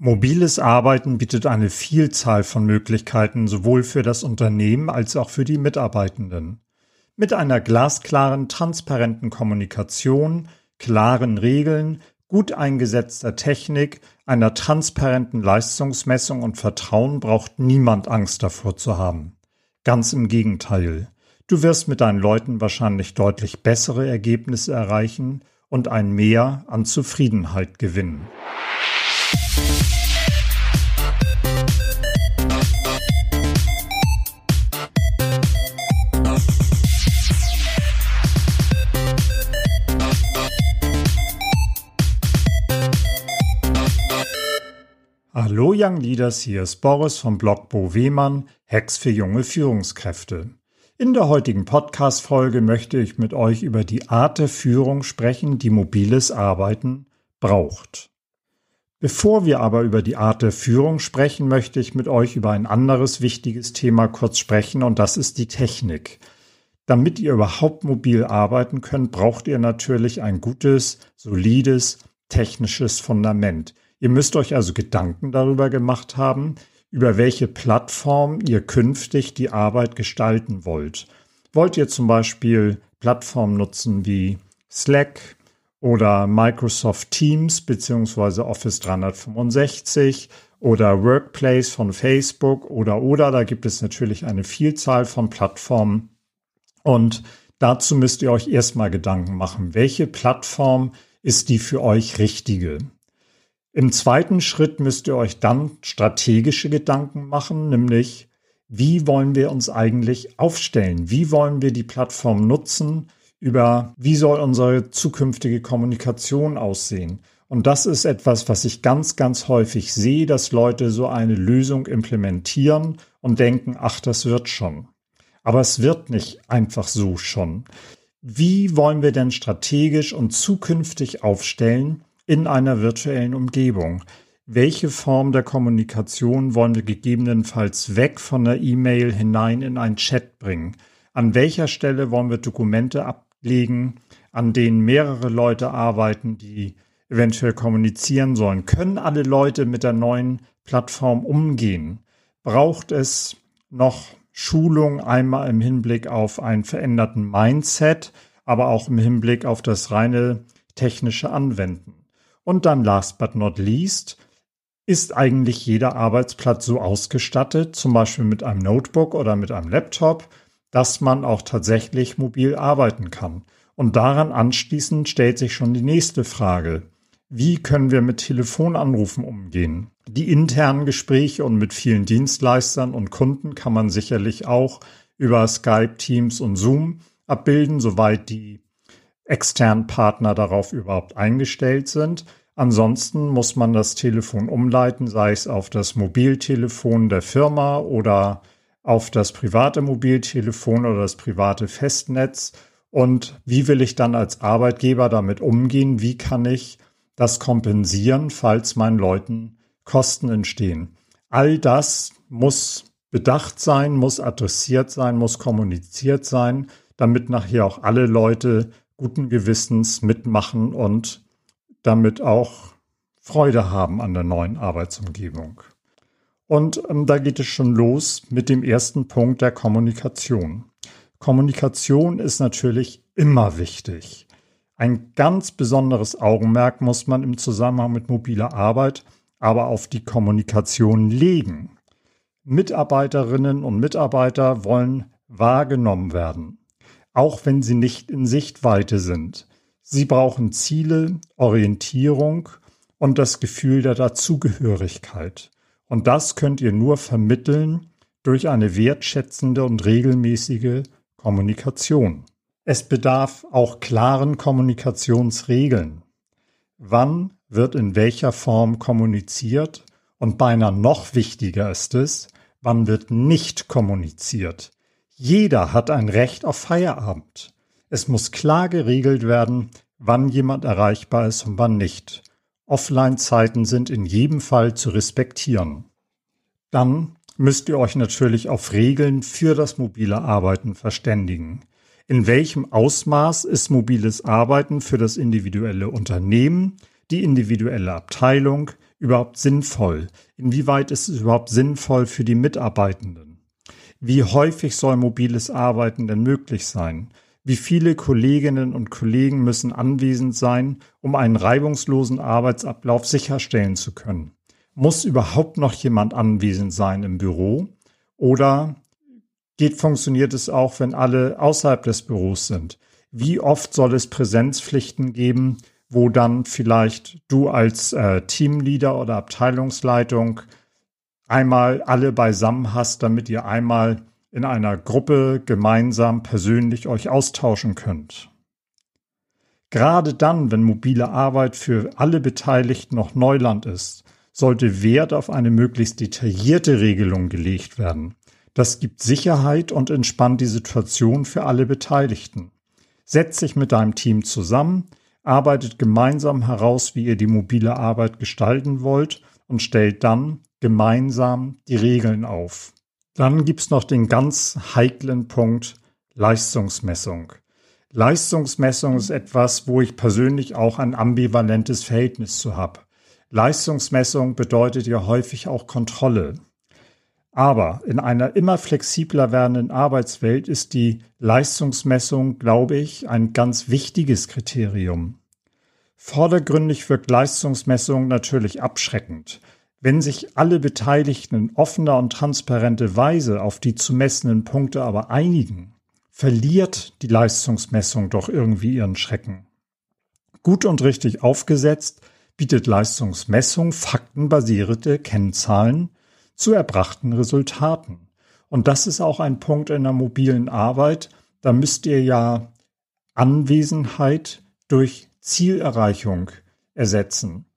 Mobiles Arbeiten bietet eine Vielzahl von Möglichkeiten sowohl für das Unternehmen als auch für die Mitarbeitenden. Mit einer glasklaren, transparenten Kommunikation, klaren Regeln, gut eingesetzter Technik, einer transparenten Leistungsmessung und Vertrauen braucht niemand Angst davor zu haben. Ganz im Gegenteil. Du wirst mit deinen Leuten wahrscheinlich deutlich bessere Ergebnisse erreichen und ein Mehr an Zufriedenheit gewinnen. Young Leaders, hier ist Boris vom Blog Bo Wehmann, Hacks für junge Führungskräfte. In der heutigen Podcast-Folge möchte ich mit euch über die Art der Führung sprechen, die mobiles Arbeiten braucht. Bevor wir aber über die Art der Führung sprechen, möchte ich mit euch über ein anderes wichtiges Thema kurz sprechen und das ist die Technik. Damit ihr überhaupt mobil arbeiten könnt, braucht ihr natürlich ein gutes, solides, technisches Fundament. Ihr müsst euch also Gedanken darüber gemacht haben, über welche Plattform ihr künftig die Arbeit gestalten wollt. Wollt ihr zum Beispiel Plattformen nutzen wie Slack, oder Microsoft Teams beziehungsweise Office 365 oder Workplace von Facebook oder oder da gibt es natürlich eine Vielzahl von Plattformen und dazu müsst ihr euch erstmal Gedanken machen, welche Plattform ist die für euch richtige. Im zweiten Schritt müsst ihr euch dann strategische Gedanken machen, nämlich wie wollen wir uns eigentlich aufstellen? Wie wollen wir die Plattform nutzen? über, wie soll unsere zukünftige Kommunikation aussehen. Und das ist etwas, was ich ganz, ganz häufig sehe, dass Leute so eine Lösung implementieren und denken, ach, das wird schon. Aber es wird nicht einfach so schon. Wie wollen wir denn strategisch und zukünftig aufstellen in einer virtuellen Umgebung? Welche Form der Kommunikation wollen wir gegebenenfalls weg von der E-Mail hinein in einen Chat bringen? An welcher Stelle wollen wir Dokumente ab legen, an denen mehrere Leute arbeiten, die eventuell kommunizieren sollen. Können alle Leute mit der neuen Plattform umgehen? Braucht es noch Schulung einmal im Hinblick auf einen veränderten Mindset, aber auch im Hinblick auf das reine technische Anwenden? Und dann last but not least, ist eigentlich jeder Arbeitsplatz so ausgestattet, zum Beispiel mit einem Notebook oder mit einem Laptop, dass man auch tatsächlich mobil arbeiten kann. Und daran anschließend stellt sich schon die nächste Frage. Wie können wir mit Telefonanrufen umgehen? Die internen Gespräche und mit vielen Dienstleistern und Kunden kann man sicherlich auch über Skype, Teams und Zoom abbilden, soweit die externen Partner darauf überhaupt eingestellt sind. Ansonsten muss man das Telefon umleiten, sei es auf das Mobiltelefon der Firma oder auf das private Mobiltelefon oder das private Festnetz und wie will ich dann als Arbeitgeber damit umgehen? Wie kann ich das kompensieren, falls meinen Leuten Kosten entstehen? All das muss bedacht sein, muss adressiert sein, muss kommuniziert sein, damit nachher auch alle Leute guten Gewissens mitmachen und damit auch Freude haben an der neuen Arbeitsumgebung. Und ähm, da geht es schon los mit dem ersten Punkt der Kommunikation. Kommunikation ist natürlich immer wichtig. Ein ganz besonderes Augenmerk muss man im Zusammenhang mit mobiler Arbeit aber auf die Kommunikation legen. Mitarbeiterinnen und Mitarbeiter wollen wahrgenommen werden, auch wenn sie nicht in Sichtweite sind. Sie brauchen Ziele, Orientierung und das Gefühl der Dazugehörigkeit. Und das könnt ihr nur vermitteln durch eine wertschätzende und regelmäßige Kommunikation. Es bedarf auch klaren Kommunikationsregeln. Wann wird in welcher Form kommuniziert und beinahe noch wichtiger ist es, wann wird nicht kommuniziert. Jeder hat ein Recht auf Feierabend. Es muss klar geregelt werden, wann jemand erreichbar ist und wann nicht. Offline-Zeiten sind in jedem Fall zu respektieren. Dann müsst ihr euch natürlich auf Regeln für das mobile Arbeiten verständigen. In welchem Ausmaß ist mobiles Arbeiten für das individuelle Unternehmen, die individuelle Abteilung, überhaupt sinnvoll? Inwieweit ist es überhaupt sinnvoll für die Mitarbeitenden? Wie häufig soll mobiles Arbeiten denn möglich sein? Wie viele Kolleginnen und Kollegen müssen anwesend sein, um einen reibungslosen Arbeitsablauf sicherstellen zu können? Muss überhaupt noch jemand anwesend sein im Büro? Oder geht, funktioniert es auch, wenn alle außerhalb des Büros sind? Wie oft soll es Präsenzpflichten geben, wo dann vielleicht du als äh, Teamleader oder Abteilungsleitung einmal alle beisammen hast, damit ihr einmal in einer Gruppe gemeinsam persönlich euch austauschen könnt. Gerade dann, wenn mobile Arbeit für alle Beteiligten noch Neuland ist, sollte Wert auf eine möglichst detaillierte Regelung gelegt werden. Das gibt Sicherheit und entspannt die Situation für alle Beteiligten. Setz dich mit deinem Team zusammen, arbeitet gemeinsam heraus, wie ihr die mobile Arbeit gestalten wollt und stellt dann gemeinsam die Regeln auf. Dann gibt's noch den ganz heiklen Punkt Leistungsmessung. Leistungsmessung ist etwas, wo ich persönlich auch ein ambivalentes Verhältnis zu habe. Leistungsmessung bedeutet ja häufig auch Kontrolle. Aber in einer immer flexibler werdenden Arbeitswelt ist die Leistungsmessung, glaube ich, ein ganz wichtiges Kriterium. Vordergründig wirkt Leistungsmessung natürlich abschreckend. Wenn sich alle Beteiligten in offener und transparente Weise auf die zu messenden Punkte aber einigen, verliert die Leistungsmessung doch irgendwie ihren Schrecken. Gut und richtig aufgesetzt bietet Leistungsmessung faktenbasierte Kennzahlen, zu erbrachten Resultaten. Und das ist auch ein Punkt in der mobilen Arbeit. Da müsst ihr ja Anwesenheit durch Zielerreichung ersetzen.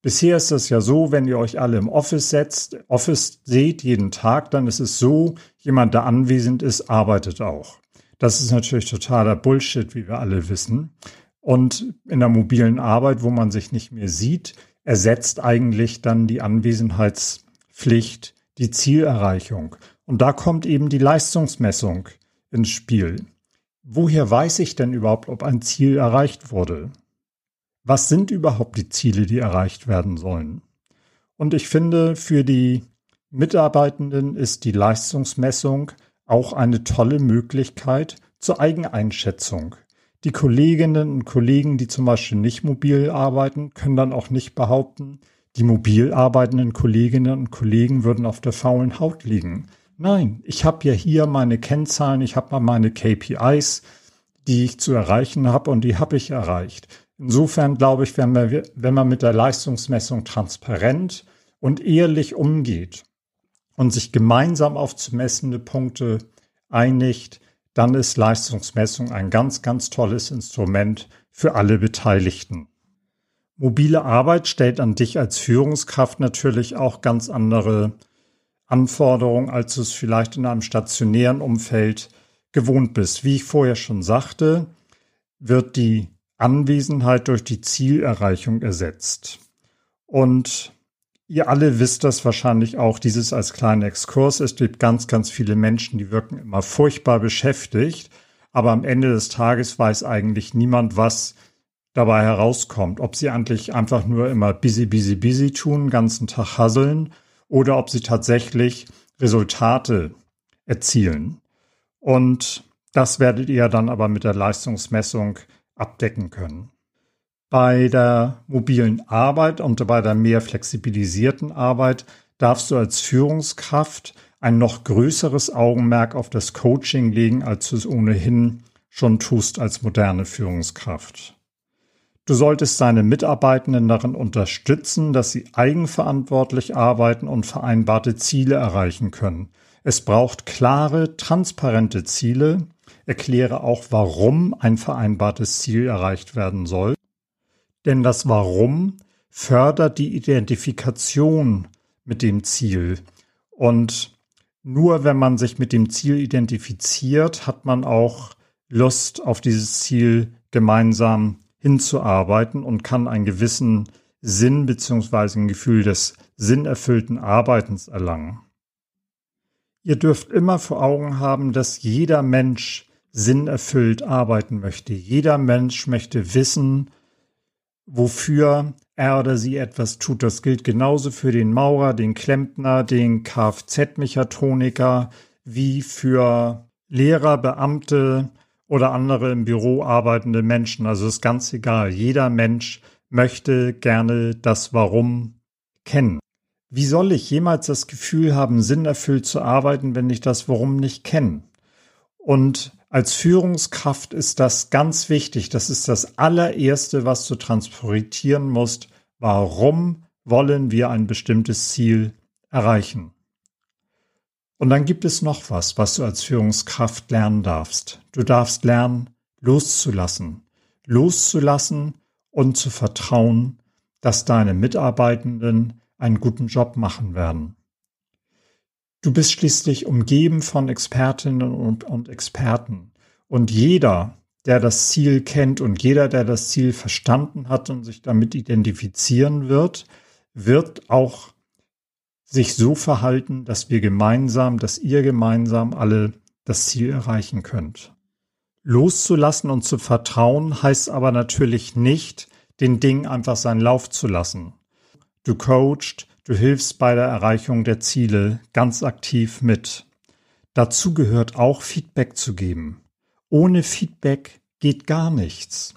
Bisher ist es ja so, wenn ihr euch alle im Office setzt, Office seht jeden Tag, dann ist es so, jemand, der anwesend ist, arbeitet auch. Das ist natürlich totaler Bullshit, wie wir alle wissen. Und in der mobilen Arbeit, wo man sich nicht mehr sieht, ersetzt eigentlich dann die Anwesenheits Pflicht die Zielerreichung. Und da kommt eben die Leistungsmessung ins Spiel. Woher weiß ich denn überhaupt, ob ein Ziel erreicht wurde? Was sind überhaupt die Ziele, die erreicht werden sollen? Und ich finde, für die Mitarbeitenden ist die Leistungsmessung auch eine tolle Möglichkeit zur Eigeneinschätzung. Die Kolleginnen und Kollegen, die zum Beispiel nicht mobil arbeiten, können dann auch nicht behaupten, die mobil arbeitenden Kolleginnen und Kollegen würden auf der faulen Haut liegen. Nein, ich habe ja hier meine Kennzahlen, ich habe meine KPIs, die ich zu erreichen habe und die habe ich erreicht. Insofern glaube ich, wenn man, wenn man mit der Leistungsmessung transparent und ehrlich umgeht und sich gemeinsam auf zu messende Punkte einigt, dann ist Leistungsmessung ein ganz, ganz tolles Instrument für alle Beteiligten. Mobile Arbeit stellt an dich als Führungskraft natürlich auch ganz andere Anforderungen, als du es vielleicht in einem stationären Umfeld gewohnt bist. Wie ich vorher schon sagte, wird die Anwesenheit durch die Zielerreichung ersetzt. Und ihr alle wisst das wahrscheinlich auch, dieses als kleiner Exkurs. Es gibt ganz, ganz viele Menschen, die wirken immer furchtbar beschäftigt, aber am Ende des Tages weiß eigentlich niemand, was dabei herauskommt. Ob sie eigentlich einfach nur immer busy, busy, busy tun, ganzen Tag hasseln oder ob sie tatsächlich Resultate erzielen. Und das werdet ihr dann aber mit der Leistungsmessung abdecken können. Bei der mobilen Arbeit und bei der mehr flexibilisierten Arbeit darfst du als Führungskraft ein noch größeres Augenmerk auf das Coaching legen, als du es ohnehin schon tust als moderne Führungskraft. Du solltest deine Mitarbeitenden darin unterstützen, dass sie eigenverantwortlich arbeiten und vereinbarte Ziele erreichen können. Es braucht klare, transparente Ziele. Erkläre auch, warum ein vereinbartes Ziel erreicht werden soll. Denn das Warum fördert die Identifikation mit dem Ziel. Und nur wenn man sich mit dem Ziel identifiziert, hat man auch Lust auf dieses Ziel gemeinsam hinzuarbeiten und kann einen gewissen Sinn beziehungsweise ein Gefühl des sinnerfüllten Arbeitens erlangen. Ihr dürft immer vor Augen haben, dass jeder Mensch sinnerfüllt arbeiten möchte. Jeder Mensch möchte wissen wofür er oder sie etwas tut. Das gilt genauso für den Maurer, den Klempner, den Kfz-Mechatroniker wie für Lehrer, Beamte oder andere im Büro arbeitende Menschen. Also ist ganz egal. Jeder Mensch möchte gerne das Warum kennen. Wie soll ich jemals das Gefühl haben, sinnerfüllt zu arbeiten, wenn ich das Warum nicht kenne? Und als Führungskraft ist das ganz wichtig. Das ist das allererste, was du transportieren musst. Warum wollen wir ein bestimmtes Ziel erreichen? Und dann gibt es noch was, was du als Führungskraft lernen darfst. Du darfst lernen, loszulassen. Loszulassen und zu vertrauen, dass deine Mitarbeitenden einen guten Job machen werden. Du bist schließlich umgeben von Expertinnen und, und, Experten. Und jeder, der das Ziel kennt und jeder, der das Ziel verstanden hat und sich damit identifizieren wird, wird auch sich so verhalten, dass wir gemeinsam, dass ihr gemeinsam alle das Ziel erreichen könnt. Loszulassen und zu vertrauen heißt aber natürlich nicht, den Ding einfach seinen Lauf zu lassen. Du coachst, du hilfst bei der Erreichung der Ziele ganz aktiv mit. Dazu gehört auch Feedback zu geben. Ohne Feedback geht gar nichts.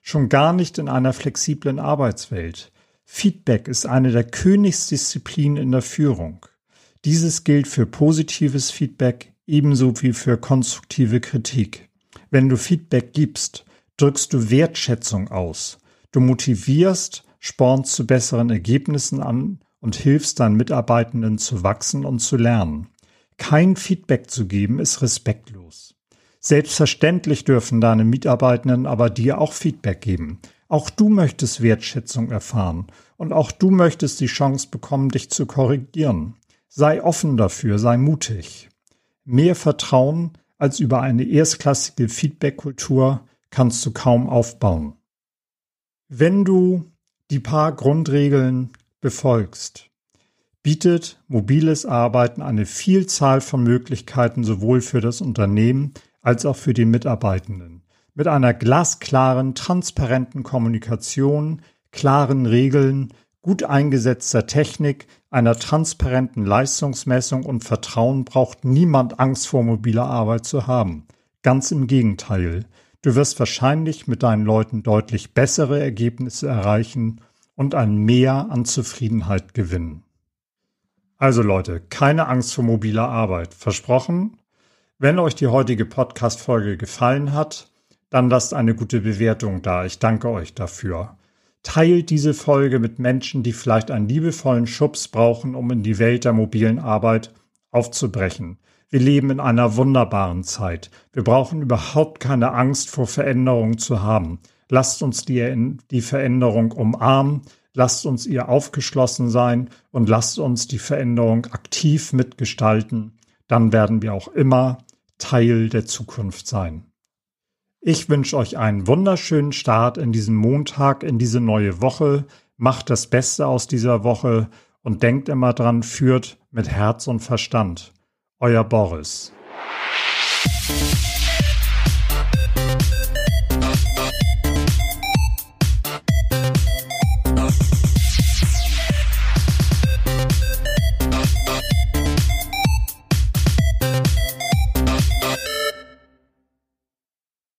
Schon gar nicht in einer flexiblen Arbeitswelt. Feedback ist eine der Königsdisziplinen in der Führung. Dieses gilt für positives Feedback ebenso wie für konstruktive Kritik. Wenn du Feedback gibst, drückst du Wertschätzung aus. Du motivierst, spornst zu besseren Ergebnissen an und hilfst deinen Mitarbeitenden zu wachsen und zu lernen. Kein Feedback zu geben ist respektlos. Selbstverständlich dürfen deine Mitarbeitenden aber dir auch Feedback geben. Auch du möchtest Wertschätzung erfahren und auch du möchtest die Chance bekommen, dich zu korrigieren. Sei offen dafür, sei mutig. Mehr Vertrauen als über eine erstklassige Feedback-Kultur kannst du kaum aufbauen. Wenn du die paar Grundregeln befolgst, bietet mobiles Arbeiten eine Vielzahl von Möglichkeiten sowohl für das Unternehmen als auch für die Mitarbeitenden. Mit einer glasklaren, transparenten Kommunikation, klaren Regeln, gut eingesetzter Technik, einer transparenten Leistungsmessung und Vertrauen braucht niemand Angst vor mobiler Arbeit zu haben. Ganz im Gegenteil. Du wirst wahrscheinlich mit deinen Leuten deutlich bessere Ergebnisse erreichen und ein Mehr an Zufriedenheit gewinnen. Also Leute, keine Angst vor mobiler Arbeit. Versprochen? Wenn euch die heutige Podcast-Folge gefallen hat, dann lasst eine gute Bewertung da. Ich danke euch dafür. Teilt diese Folge mit Menschen, die vielleicht einen liebevollen Schubs brauchen, um in die Welt der mobilen Arbeit aufzubrechen. Wir leben in einer wunderbaren Zeit. Wir brauchen überhaupt keine Angst vor Veränderungen zu haben. Lasst uns die, die Veränderung umarmen, lasst uns ihr aufgeschlossen sein und lasst uns die Veränderung aktiv mitgestalten. Dann werden wir auch immer Teil der Zukunft sein. Ich wünsche euch einen wunderschönen Start in diesen Montag, in diese neue Woche. Macht das Beste aus dieser Woche und denkt immer dran, führt mit Herz und Verstand. Euer Boris.